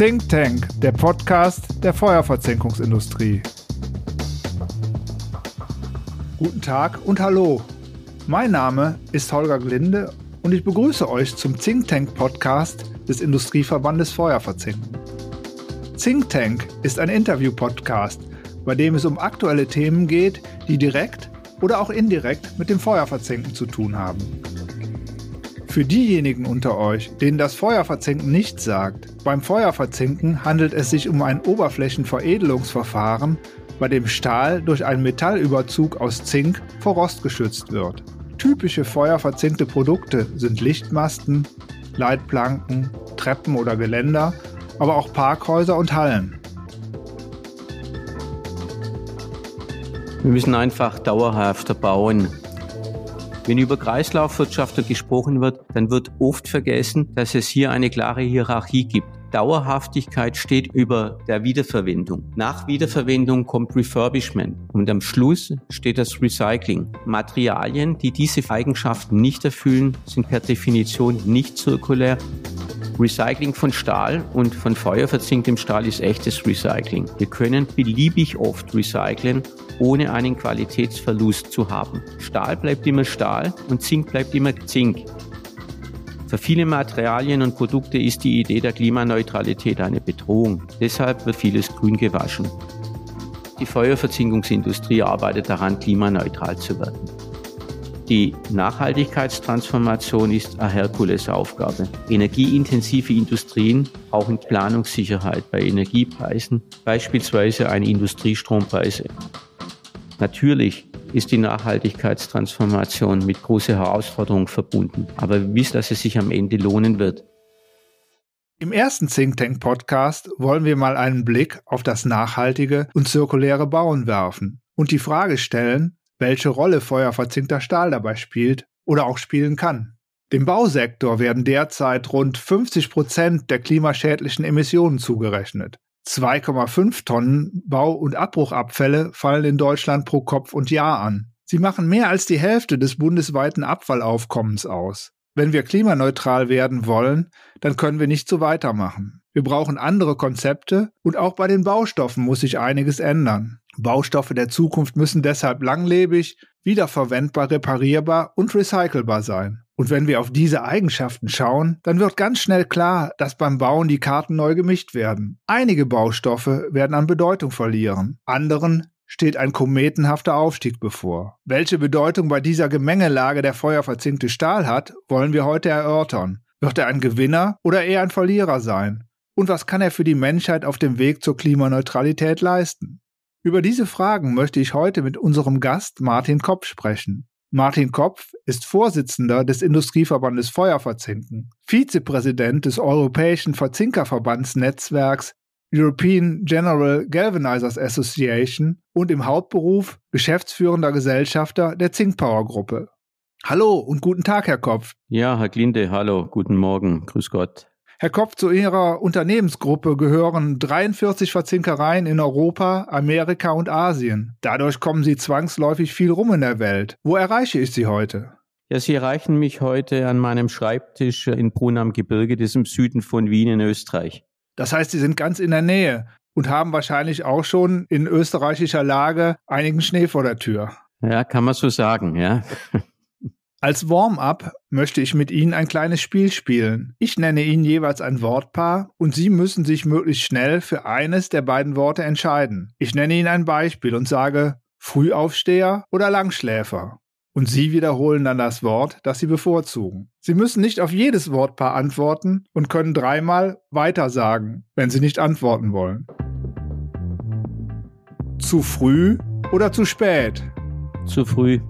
Think Tank, der Podcast der Feuerverzinkungsindustrie. Guten Tag und hallo. Mein Name ist Holger Glinde und ich begrüße euch zum Think Tank Podcast des Industrieverbandes Feuerverzinken. Think Tank ist ein Interview-Podcast, bei dem es um aktuelle Themen geht, die direkt oder auch indirekt mit dem Feuerverzinken zu tun haben. Für diejenigen unter euch, denen das Feuerverzinken nichts sagt, beim Feuerverzinken handelt es sich um ein Oberflächenveredelungsverfahren, bei dem Stahl durch einen Metallüberzug aus Zink vor Rost geschützt wird. Typische feuerverzinkte Produkte sind Lichtmasten, Leitplanken, Treppen oder Geländer, aber auch Parkhäuser und Hallen. Wir müssen einfach dauerhafter bauen. Wenn über Kreislaufwirtschaft gesprochen wird, dann wird oft vergessen, dass es hier eine klare Hierarchie gibt. Dauerhaftigkeit steht über der Wiederverwendung. Nach Wiederverwendung kommt Refurbishment und am Schluss steht das Recycling. Materialien, die diese Eigenschaften nicht erfüllen, sind per Definition nicht zirkulär Recycling von Stahl und von feuerverzinktem Stahl ist echtes Recycling. Wir können beliebig oft recyceln, ohne einen Qualitätsverlust zu haben. Stahl bleibt immer Stahl und Zink bleibt immer Zink. Für viele Materialien und Produkte ist die Idee der Klimaneutralität eine Bedrohung. Deshalb wird vieles grün gewaschen. Die Feuerverzinkungsindustrie arbeitet daran, klimaneutral zu werden. Die Nachhaltigkeitstransformation ist eine Herkulesaufgabe. Energieintensive Industrien brauchen Planungssicherheit bei Energiepreisen, beispielsweise eine Industriestrompreise. Natürlich ist die Nachhaltigkeitstransformation mit großer Herausforderung verbunden, aber wir wissen, dass es sich am Ende lohnen wird. Im ersten Think Tank Podcast wollen wir mal einen Blick auf das nachhaltige und zirkuläre Bauen werfen und die Frage stellen, welche Rolle feuerverzinkter Stahl dabei spielt oder auch spielen kann. Dem Bausektor werden derzeit rund 50 Prozent der klimaschädlichen Emissionen zugerechnet. 2,5 Tonnen Bau- und Abbruchabfälle fallen in Deutschland pro Kopf und Jahr an. Sie machen mehr als die Hälfte des bundesweiten Abfallaufkommens aus. Wenn wir klimaneutral werden wollen, dann können wir nicht so weitermachen. Wir brauchen andere Konzepte und auch bei den Baustoffen muss sich einiges ändern. Baustoffe der Zukunft müssen deshalb langlebig, wiederverwendbar, reparierbar und recycelbar sein. Und wenn wir auf diese Eigenschaften schauen, dann wird ganz schnell klar, dass beim Bauen die Karten neu gemischt werden. Einige Baustoffe werden an Bedeutung verlieren, anderen steht ein kometenhafter Aufstieg bevor. Welche Bedeutung bei dieser Gemengelage der feuerverzinkte Stahl hat, wollen wir heute erörtern. Wird er ein Gewinner oder eher ein Verlierer sein? Und was kann er für die Menschheit auf dem Weg zur Klimaneutralität leisten? Über diese Fragen möchte ich heute mit unserem Gast Martin Kopf sprechen. Martin Kopf ist Vorsitzender des Industrieverbandes Feuerverzinken, Vizepräsident des Europäischen Verzinkerverbandsnetzwerks European General Galvanizers Association und im Hauptberuf geschäftsführender Gesellschafter der Zinkpower Gruppe. Hallo und guten Tag, Herr Kopf. Ja, Herr Glinde, hallo, guten Morgen, grüß Gott. Herr Kopf, zu Ihrer Unternehmensgruppe gehören 43 Verzinkereien in Europa, Amerika und Asien. Dadurch kommen Sie zwangsläufig viel rum in der Welt. Wo erreiche ich Sie heute? Ja, Sie erreichen mich heute an meinem Schreibtisch in Brunn am Gebirge, das ist im Süden von Wien in Österreich. Das heißt, Sie sind ganz in der Nähe und haben wahrscheinlich auch schon in österreichischer Lage einigen Schnee vor der Tür. Ja, kann man so sagen, ja. Als Warm-up möchte ich mit Ihnen ein kleines Spiel spielen. Ich nenne Ihnen jeweils ein Wortpaar und Sie müssen sich möglichst schnell für eines der beiden Worte entscheiden. Ich nenne Ihnen ein Beispiel und sage Frühaufsteher oder Langschläfer. Und Sie wiederholen dann das Wort, das Sie bevorzugen. Sie müssen nicht auf jedes Wortpaar antworten und können dreimal weiter sagen, wenn Sie nicht antworten wollen. Zu früh oder zu spät? Zu früh.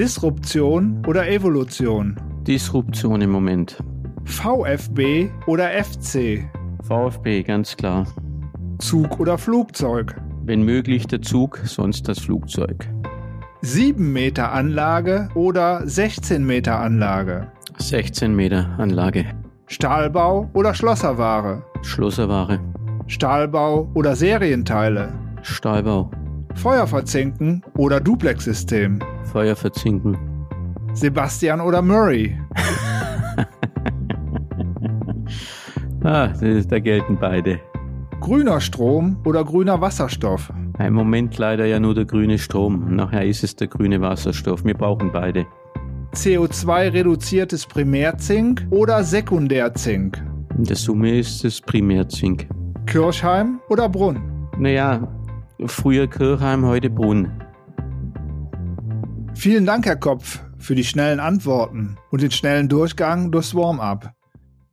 Disruption oder Evolution? Disruption im Moment. VfB oder FC? VfB, ganz klar. Zug oder Flugzeug? Wenn möglich der Zug, sonst das Flugzeug. 7 Meter Anlage oder 16 Meter Anlage? 16 Meter Anlage. Stahlbau oder Schlosserware? Schlosserware. Stahlbau oder Serienteile? Stahlbau. Feuer verzinken oder Duplex-System? Feuer verzinken. Sebastian oder Murray? Ah, da gelten beide. Grüner Strom oder grüner Wasserstoff? Im Moment leider ja nur der grüne Strom. Nachher ist es der grüne Wasserstoff. Wir brauchen beide. CO2-reduziertes Primärzink oder Sekundärzink? In der Summe ist es Primärzink. Kirchheim oder Brunn? Naja, früher Kirchheim, heute Brunn. Vielen Dank, Herr Kopf, für die schnellen Antworten und den schnellen Durchgang durchs Warm-up.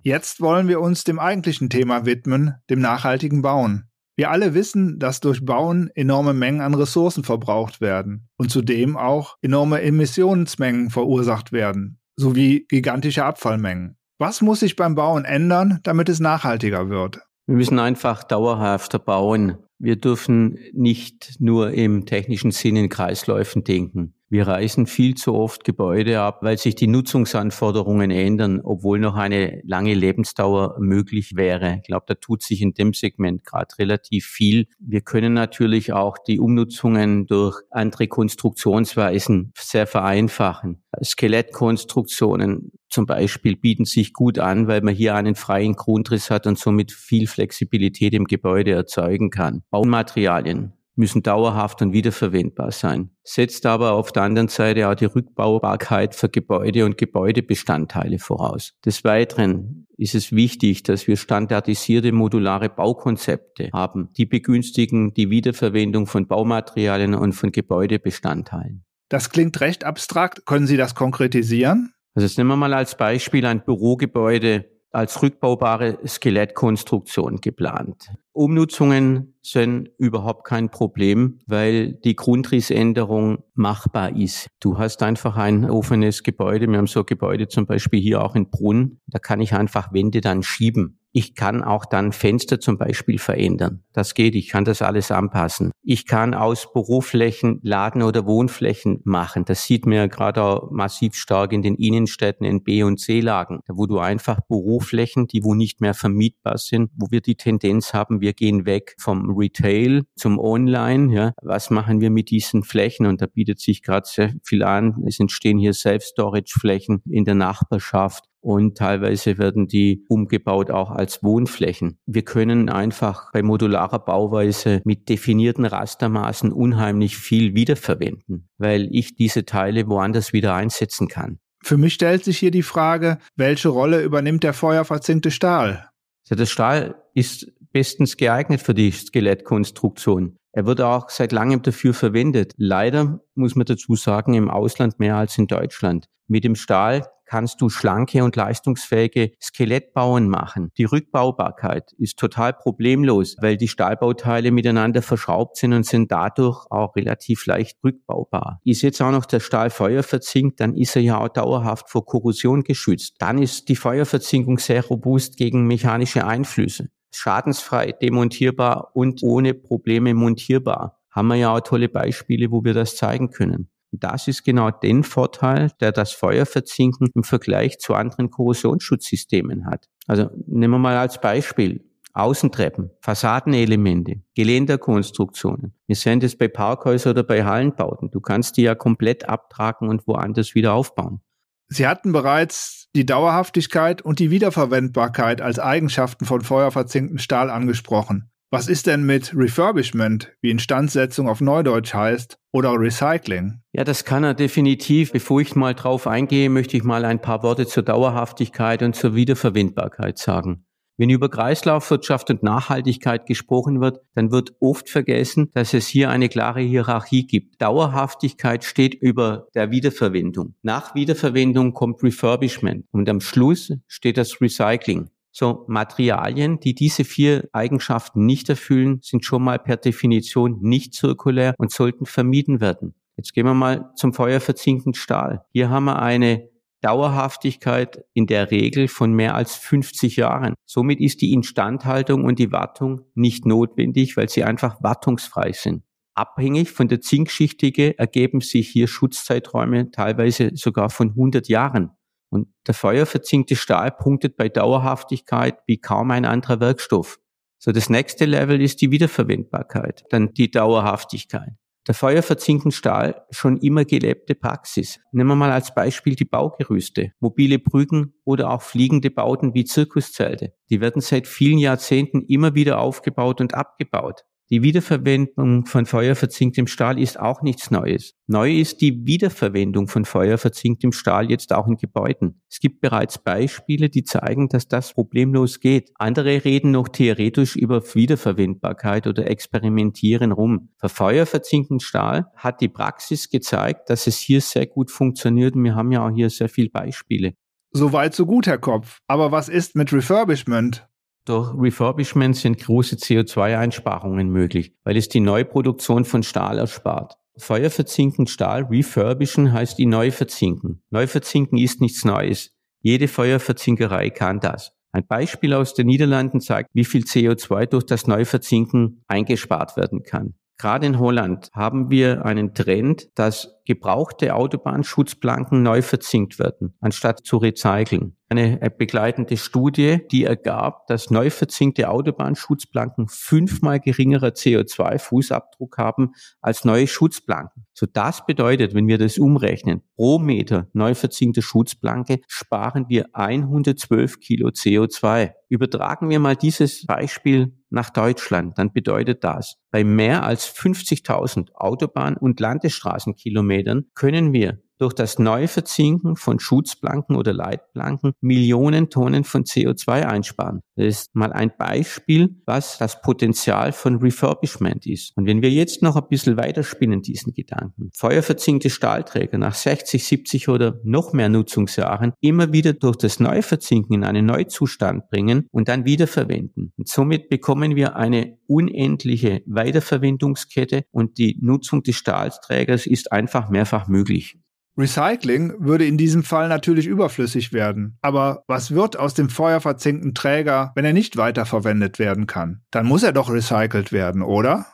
Jetzt wollen wir uns dem eigentlichen Thema widmen, dem nachhaltigen Bauen. Wir alle wissen, dass durch Bauen enorme Mengen an Ressourcen verbraucht werden und zudem auch enorme Emissionsmengen verursacht werden, sowie gigantische Abfallmengen. Was muss sich beim Bauen ändern, damit es nachhaltiger wird? Wir müssen einfach dauerhafter bauen. Wir dürfen nicht nur im technischen Sinn in Kreisläufen denken. Wir reißen viel zu oft Gebäude ab, weil sich die Nutzungsanforderungen ändern, obwohl noch eine lange Lebensdauer möglich wäre. Ich glaube, da tut sich in dem Segment gerade relativ viel. Wir können natürlich auch die Umnutzungen durch andere Konstruktionsweisen sehr vereinfachen. Skelettkonstruktionen zum Beispiel bieten sich gut an, weil man hier einen freien Grundriss hat und somit viel Flexibilität im Gebäude erzeugen kann. Baumaterialien müssen dauerhaft und wiederverwendbar sein, setzt aber auf der anderen Seite auch die Rückbaubarkeit für Gebäude und Gebäudebestandteile voraus. Des Weiteren ist es wichtig, dass wir standardisierte modulare Baukonzepte haben, die begünstigen die Wiederverwendung von Baumaterialien und von Gebäudebestandteilen. Das klingt recht abstrakt. Können Sie das konkretisieren? Also jetzt nehmen wir mal als Beispiel ein Bürogebäude als rückbaubare Skelettkonstruktion geplant. Umnutzungen sind überhaupt kein Problem, weil die Grundrissänderung machbar ist. Du hast einfach ein offenes Gebäude. Wir haben so Gebäude zum Beispiel hier auch in Brunn. Da kann ich einfach Wände dann schieben. Ich kann auch dann Fenster zum Beispiel verändern. Das geht, ich kann das alles anpassen. Ich kann aus Büroflächen Laden- oder Wohnflächen machen. Das sieht man ja gerade auch massiv stark in den Innenstädten in B- und C-Lagen, wo du einfach Büroflächen, die wo nicht mehr vermietbar sind, wo wir die Tendenz haben, wir gehen weg vom Retail zum Online. Ja. Was machen wir mit diesen Flächen? Und da bietet sich gerade sehr viel an. Es entstehen hier Self-Storage-Flächen in der Nachbarschaft und teilweise werden die umgebaut auch als Wohnflächen. Wir können einfach bei modularer Bauweise mit definierten Rastermaßen unheimlich viel wiederverwenden, weil ich diese Teile woanders wieder einsetzen kann. Für mich stellt sich hier die Frage, welche Rolle übernimmt der feuerverzinkte Stahl? Ja, der Stahl ist bestens geeignet für die Skelettkonstruktion. Er wird auch seit langem dafür verwendet. Leider muss man dazu sagen, im Ausland mehr als in Deutschland. Mit dem Stahl kannst du schlanke und leistungsfähige Skelettbauen machen. Die Rückbaubarkeit ist total problemlos, weil die Stahlbauteile miteinander verschraubt sind und sind dadurch auch relativ leicht rückbaubar. Ist jetzt auch noch der Stahl feuerverzinkt, dann ist er ja auch dauerhaft vor Korrosion geschützt. Dann ist die Feuerverzinkung sehr robust gegen mechanische Einflüsse. Schadensfrei, demontierbar und ohne Probleme montierbar. Haben wir ja auch tolle Beispiele, wo wir das zeigen können. Das ist genau den Vorteil, der das Feuerverzinken im Vergleich zu anderen Korrosionsschutzsystemen hat. Also nehmen wir mal als Beispiel Außentreppen, Fassadenelemente, Geländerkonstruktionen. Wir sehen das bei Parkhäusern oder bei Hallenbauten. Du kannst die ja komplett abtragen und woanders wieder aufbauen. Sie hatten bereits die Dauerhaftigkeit und die Wiederverwendbarkeit als Eigenschaften von feuerverzinkten Stahl angesprochen. Was ist denn mit Refurbishment, wie Instandsetzung auf Neudeutsch heißt, oder Recycling? Ja, das kann er definitiv. Bevor ich mal drauf eingehe, möchte ich mal ein paar Worte zur Dauerhaftigkeit und zur Wiederverwendbarkeit sagen. Wenn über Kreislaufwirtschaft und Nachhaltigkeit gesprochen wird, dann wird oft vergessen, dass es hier eine klare Hierarchie gibt. Dauerhaftigkeit steht über der Wiederverwendung. Nach Wiederverwendung kommt Refurbishment und am Schluss steht das Recycling. So Materialien, die diese vier Eigenschaften nicht erfüllen, sind schon mal per Definition nicht zirkulär und sollten vermieden werden. Jetzt gehen wir mal zum feuerverzinkten Stahl. Hier haben wir eine Dauerhaftigkeit in der Regel von mehr als 50 Jahren. Somit ist die Instandhaltung und die Wartung nicht notwendig, weil sie einfach wartungsfrei sind. Abhängig von der Zinkschichtige ergeben sich hier Schutzzeiträume teilweise sogar von 100 Jahren. Und der feuerverzinkte Stahl punktet bei Dauerhaftigkeit wie kaum ein anderer Werkstoff. So, das nächste Level ist die Wiederverwendbarkeit, dann die Dauerhaftigkeit. Der feuerverzinkten Stahl schon immer gelebte Praxis. Nehmen wir mal als Beispiel die Baugerüste, mobile Brücken oder auch fliegende Bauten wie Zirkuszelte. Die werden seit vielen Jahrzehnten immer wieder aufgebaut und abgebaut. Die Wiederverwendung von feuerverzinktem Stahl ist auch nichts Neues. Neu ist die Wiederverwendung von feuerverzinktem Stahl jetzt auch in Gebäuden. Es gibt bereits Beispiele, die zeigen, dass das problemlos geht. Andere reden noch theoretisch über Wiederverwendbarkeit oder experimentieren rum. Für feuerverzinkten Stahl hat die Praxis gezeigt, dass es hier sehr gut funktioniert wir haben ja auch hier sehr viele Beispiele. Soweit so gut, Herr Kopf. Aber was ist mit Refurbishment? Durch Refurbishment sind große CO2-Einsparungen möglich, weil es die Neuproduktion von Stahl erspart. Feuerverzinken Stahl refurbischen heißt ihn neu verzinken. Neu verzinken ist nichts Neues. Jede Feuerverzinkerei kann das. Ein Beispiel aus den Niederlanden zeigt, wie viel CO2 durch das Neuverzinken eingespart werden kann. Gerade in Holland haben wir einen Trend, dass gebrauchte Autobahnschutzplanken neu verzinkt werden, anstatt zu recyceln. Eine begleitende Studie, die ergab, dass neu verzinkte Autobahnschutzplanken fünfmal geringerer CO2-Fußabdruck haben als neue Schutzplanken. So das bedeutet, wenn wir das umrechnen, pro Meter neu verzinkte Schutzplanke sparen wir 112 Kilo CO2. Übertragen wir mal dieses Beispiel nach Deutschland, dann bedeutet das, bei mehr als 50.000 Autobahn- und Landesstraßenkilometern Kilometern können wir durch das Neuverzinken von Schutzplanken oder Leitplanken Millionen Tonnen von CO2 einsparen. Das ist mal ein Beispiel, was das Potenzial von Refurbishment ist. Und wenn wir jetzt noch ein bisschen weiterspinnen diesen Gedanken, feuerverzinkte Stahlträger nach 60, 70 oder noch mehr Nutzungsjahren immer wieder durch das Neuverzinken in einen Neuzustand bringen und dann wiederverwenden. Und somit bekommen wir eine unendliche Weiterverwendungskette und die Nutzung des Stahlträgers ist einfach mehrfach möglich. Recycling würde in diesem Fall natürlich überflüssig werden. Aber was wird aus dem feuerverzinkten Träger, wenn er nicht weiterverwendet werden kann? Dann muss er doch recycelt werden, oder?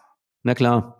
Na klar.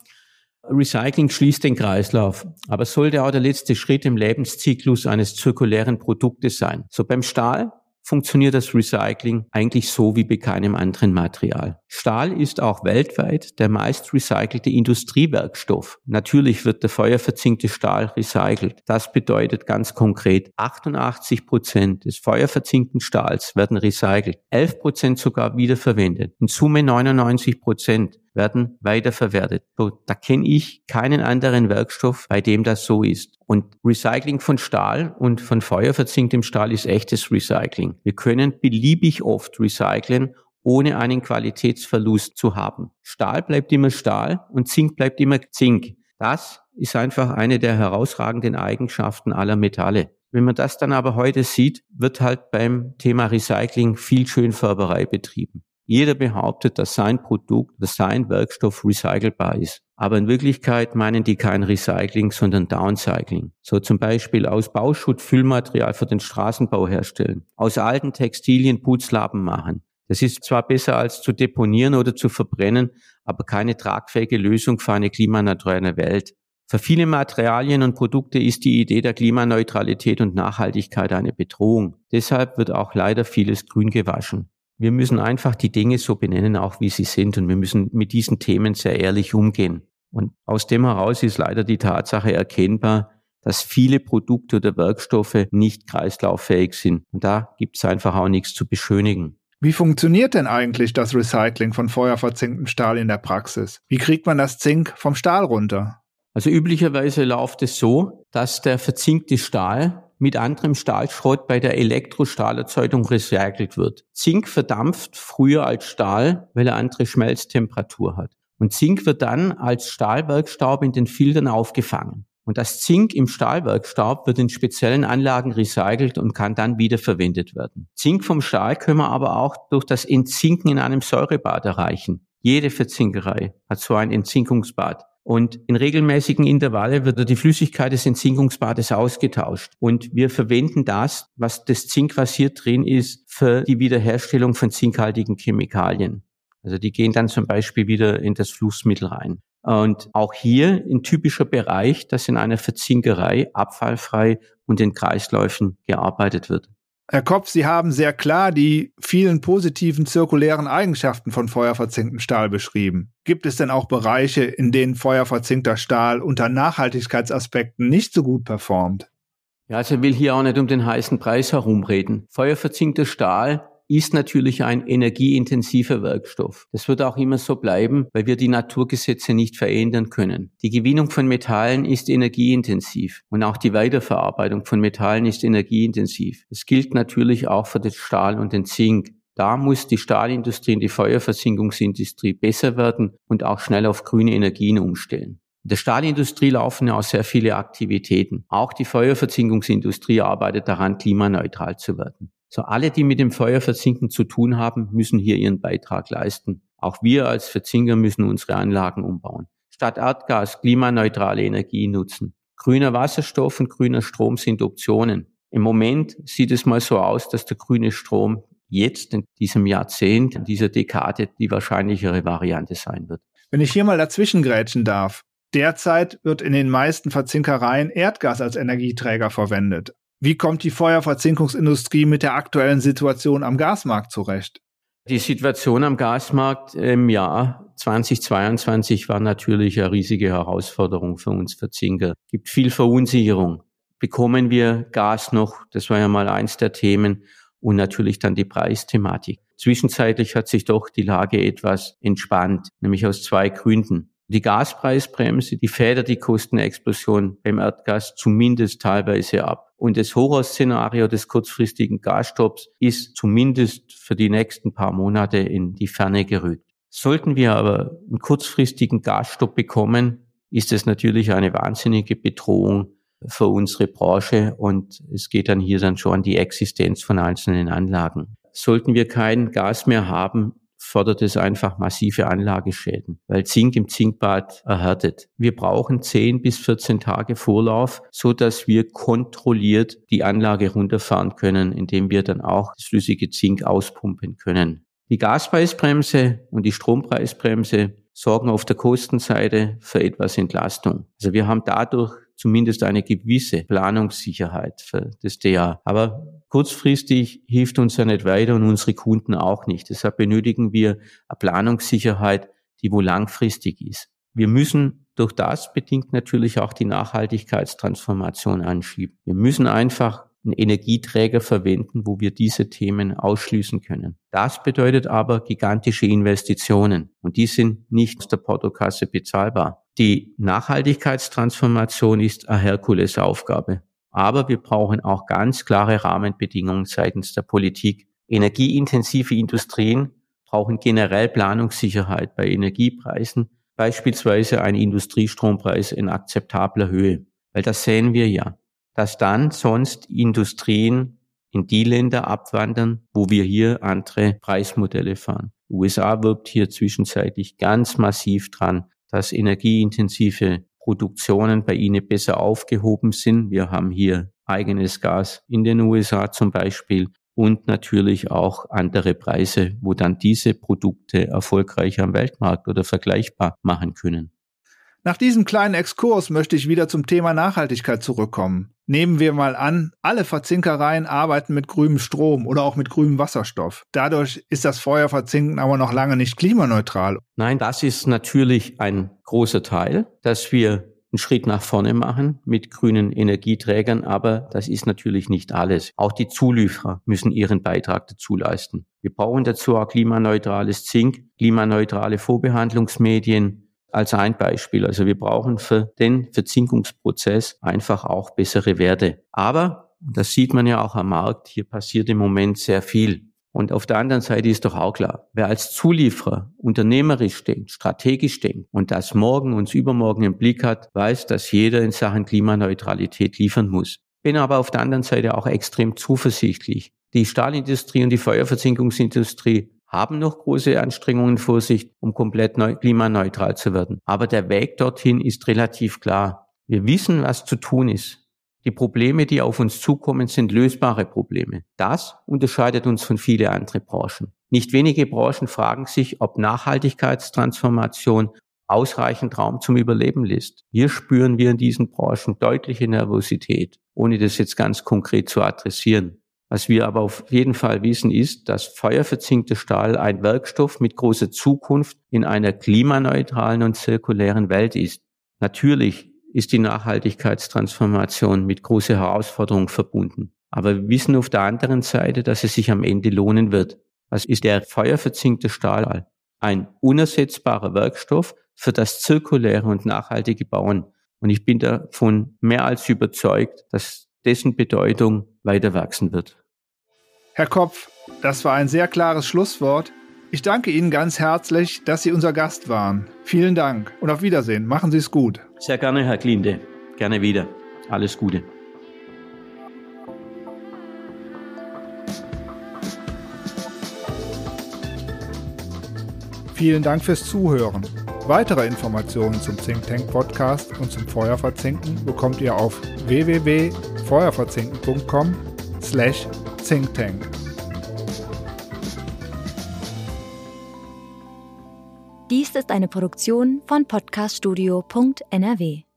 Recycling schließt den Kreislauf, aber sollte auch der letzte Schritt im Lebenszyklus eines zirkulären Produktes sein. So beim Stahl funktioniert das Recycling eigentlich so wie bei keinem anderen Material. Stahl ist auch weltweit der meist recycelte Industriewerkstoff. Natürlich wird der feuerverzinkte Stahl recycelt. Das bedeutet ganz konkret, 88 Prozent des feuerverzinkten Stahls werden recycelt, 11 Prozent sogar wiederverwendet. In Summe 99 Prozent werden weiterverwertet. So, da kenne ich keinen anderen Werkstoff, bei dem das so ist. Und Recycling von Stahl und von feuerverzinktem Stahl ist echtes Recycling. Wir können beliebig oft recyceln, ohne einen Qualitätsverlust zu haben. Stahl bleibt immer Stahl und Zink bleibt immer Zink. Das ist einfach eine der herausragenden Eigenschaften aller Metalle. Wenn man das dann aber heute sieht, wird halt beim Thema Recycling viel Schönfärberei betrieben. Jeder behauptet, dass sein Produkt, dass sein Werkstoff recycelbar ist. Aber in Wirklichkeit meinen die kein Recycling, sondern Downcycling. So zum Beispiel aus Bauschutt Füllmaterial für den Straßenbau herstellen, aus alten Textilien Putzlappen machen. Das ist zwar besser als zu deponieren oder zu verbrennen, aber keine tragfähige Lösung für eine klimaneutrale Welt. Für viele Materialien und Produkte ist die Idee der Klimaneutralität und Nachhaltigkeit eine Bedrohung. Deshalb wird auch leider vieles grün gewaschen. Wir müssen einfach die Dinge so benennen, auch wie sie sind. Und wir müssen mit diesen Themen sehr ehrlich umgehen. Und aus dem heraus ist leider die Tatsache erkennbar, dass viele Produkte oder Werkstoffe nicht kreislauffähig sind. Und da gibt es einfach auch nichts zu beschönigen. Wie funktioniert denn eigentlich das Recycling von feuerverzinktem Stahl in der Praxis? Wie kriegt man das Zink vom Stahl runter? Also üblicherweise läuft es so, dass der verzinkte Stahl mit anderem Stahlschrott bei der Elektrostahlerzeugung recycelt wird. Zink verdampft früher als Stahl, weil er andere Schmelztemperatur hat. Und Zink wird dann als Stahlwerkstaub in den Filtern aufgefangen. Und das Zink im Stahlwerkstaub wird in speziellen Anlagen recycelt und kann dann wiederverwendet werden. Zink vom Stahl können wir aber auch durch das Entzinken in einem Säurebad erreichen. Jede Verzinkerei hat so ein Entzinkungsbad. Und in regelmäßigen Intervalle wird die Flüssigkeit des Entzinkungsbades ausgetauscht. Und wir verwenden das, was das Zink, was hier drin ist, für die Wiederherstellung von zinkhaltigen Chemikalien. Also die gehen dann zum Beispiel wieder in das Flussmittel rein. Und auch hier ein typischer Bereich, dass in einer Verzinkerei abfallfrei und in Kreisläufen gearbeitet wird. Herr Kopf, Sie haben sehr klar die vielen positiven zirkulären Eigenschaften von feuerverzinktem Stahl beschrieben. Gibt es denn auch Bereiche, in denen feuerverzinkter Stahl unter Nachhaltigkeitsaspekten nicht so gut performt? Ja, also ich will hier auch nicht um den heißen Preis herumreden. Feuerverzinkter Stahl ist natürlich ein energieintensiver Werkstoff. Das wird auch immer so bleiben, weil wir die Naturgesetze nicht verändern können. Die Gewinnung von Metallen ist energieintensiv und auch die Weiterverarbeitung von Metallen ist energieintensiv. Das gilt natürlich auch für den Stahl und den Zink. Da muss die Stahlindustrie und die Feuerversinkungsindustrie besser werden und auch schnell auf grüne Energien umstellen. In der Stahlindustrie laufen ja auch sehr viele Aktivitäten. Auch die Feuerverzinkungsindustrie arbeitet daran, klimaneutral zu werden. So alle, die mit dem Feuerverzinken zu tun haben, müssen hier ihren Beitrag leisten. Auch wir als Verzinker müssen unsere Anlagen umbauen. Statt Erdgas klimaneutrale Energie nutzen. Grüner Wasserstoff und grüner Strom sind Optionen. Im Moment sieht es mal so aus, dass der grüne Strom jetzt in diesem Jahrzehnt, in dieser Dekade die wahrscheinlichere Variante sein wird. Wenn ich hier mal dazwischen grätschen darf. Derzeit wird in den meisten Verzinkereien Erdgas als Energieträger verwendet. Wie kommt die Feuerverzinkungsindustrie mit der aktuellen Situation am Gasmarkt zurecht? Die Situation am Gasmarkt im Jahr 2022 war natürlich eine riesige Herausforderung für uns Verzinker. Es gibt viel Verunsicherung. Bekommen wir Gas noch? Das war ja mal eins der Themen. Und natürlich dann die Preisthematik. Zwischenzeitlich hat sich doch die Lage etwas entspannt, nämlich aus zwei Gründen. Die Gaspreisbremse, die federt die Kostenexplosion beim Erdgas zumindest teilweise ab. Und das Horrorszenario des kurzfristigen Gasstopps ist zumindest für die nächsten paar Monate in die Ferne gerückt. Sollten wir aber einen kurzfristigen Gasstopp bekommen, ist es natürlich eine wahnsinnige Bedrohung für unsere Branche und es geht dann hier dann schon an die Existenz von einzelnen Anlagen. Sollten wir kein Gas mehr haben, fördert es einfach massive Anlageschäden, weil Zink im Zinkbad erhärtet. Wir brauchen 10 bis 14 Tage Vorlauf, so dass wir kontrolliert die Anlage runterfahren können, indem wir dann auch das flüssige Zink auspumpen können. Die Gaspreisbremse und die Strompreisbremse sorgen auf der Kostenseite für etwas Entlastung. Also wir haben dadurch zumindest eine gewisse Planungssicherheit für das DA. Aber kurzfristig hilft uns ja nicht weiter und unsere Kunden auch nicht. Deshalb benötigen wir eine Planungssicherheit, die wohl langfristig ist. Wir müssen durch das bedingt natürlich auch die Nachhaltigkeitstransformation anschieben. Wir müssen einfach einen Energieträger verwenden, wo wir diese Themen ausschließen können. Das bedeutet aber gigantische Investitionen und die sind nicht aus der Portokasse bezahlbar. Die Nachhaltigkeitstransformation ist eine Herkulesaufgabe. Aber wir brauchen auch ganz klare Rahmenbedingungen seitens der Politik. Energieintensive Industrien brauchen generell Planungssicherheit bei Energiepreisen, beispielsweise ein Industriestrompreis in akzeptabler Höhe. Weil das sehen wir ja dass dann sonst Industrien in die Länder abwandern, wo wir hier andere Preismodelle fahren. Die USA wirbt hier zwischenzeitlich ganz massiv dran, dass energieintensive Produktionen bei ihnen besser aufgehoben sind. Wir haben hier eigenes Gas in den USA zum Beispiel und natürlich auch andere Preise, wo dann diese Produkte erfolgreich am Weltmarkt oder vergleichbar machen können. Nach diesem kleinen Exkurs möchte ich wieder zum Thema Nachhaltigkeit zurückkommen. Nehmen wir mal an, alle Verzinkereien arbeiten mit grünem Strom oder auch mit grünem Wasserstoff. Dadurch ist das Feuerverzinken aber noch lange nicht klimaneutral. Nein, das ist natürlich ein großer Teil, dass wir einen Schritt nach vorne machen mit grünen Energieträgern, aber das ist natürlich nicht alles. Auch die Zulieferer müssen ihren Beitrag dazu leisten. Wir brauchen dazu auch klimaneutrales Zink, klimaneutrale Vorbehandlungsmedien, als ein Beispiel. Also wir brauchen für den Verzinkungsprozess einfach auch bessere Werte. Aber, das sieht man ja auch am Markt, hier passiert im Moment sehr viel. Und auf der anderen Seite ist doch auch klar, wer als Zulieferer unternehmerisch denkt, strategisch denkt und das morgen und übermorgen im Blick hat, weiß, dass jeder in Sachen Klimaneutralität liefern muss. Bin aber auf der anderen Seite auch extrem zuversichtlich. Die Stahlindustrie und die Feuerverzinkungsindustrie haben noch große Anstrengungen vor sich, um komplett neu, klimaneutral zu werden. Aber der Weg dorthin ist relativ klar. Wir wissen, was zu tun ist. Die Probleme, die auf uns zukommen, sind lösbare Probleme. Das unterscheidet uns von vielen anderen Branchen. Nicht wenige Branchen fragen sich, ob Nachhaltigkeitstransformation ausreichend Raum zum Überleben lässt. Hier spüren wir in diesen Branchen deutliche Nervosität, ohne das jetzt ganz konkret zu adressieren. Was wir aber auf jeden Fall wissen, ist, dass feuerverzinkter Stahl ein Werkstoff mit großer Zukunft in einer klimaneutralen und zirkulären Welt ist. Natürlich ist die Nachhaltigkeitstransformation mit großer Herausforderung verbunden. Aber wir wissen auf der anderen Seite, dass es sich am Ende lohnen wird. Was ist der feuerverzinkte Stahl? Ein unersetzbarer Werkstoff für das zirkuläre und nachhaltige Bauen. Und ich bin davon mehr als überzeugt, dass dessen Bedeutung weiter wachsen wird. Herr Kopf, das war ein sehr klares Schlusswort. Ich danke Ihnen ganz herzlich, dass Sie unser Gast waren. Vielen Dank und auf Wiedersehen. Machen Sie es gut. Sehr gerne, Herr Klinde. Gerne wieder. Alles Gute. Vielen Dank fürs Zuhören. Weitere Informationen zum Think Tank Podcast und zum Feuerverzinken bekommt ihr auf www.feuerverzinken.com slash Think Tank. Dies ist eine Produktion von podcaststudio.nrw.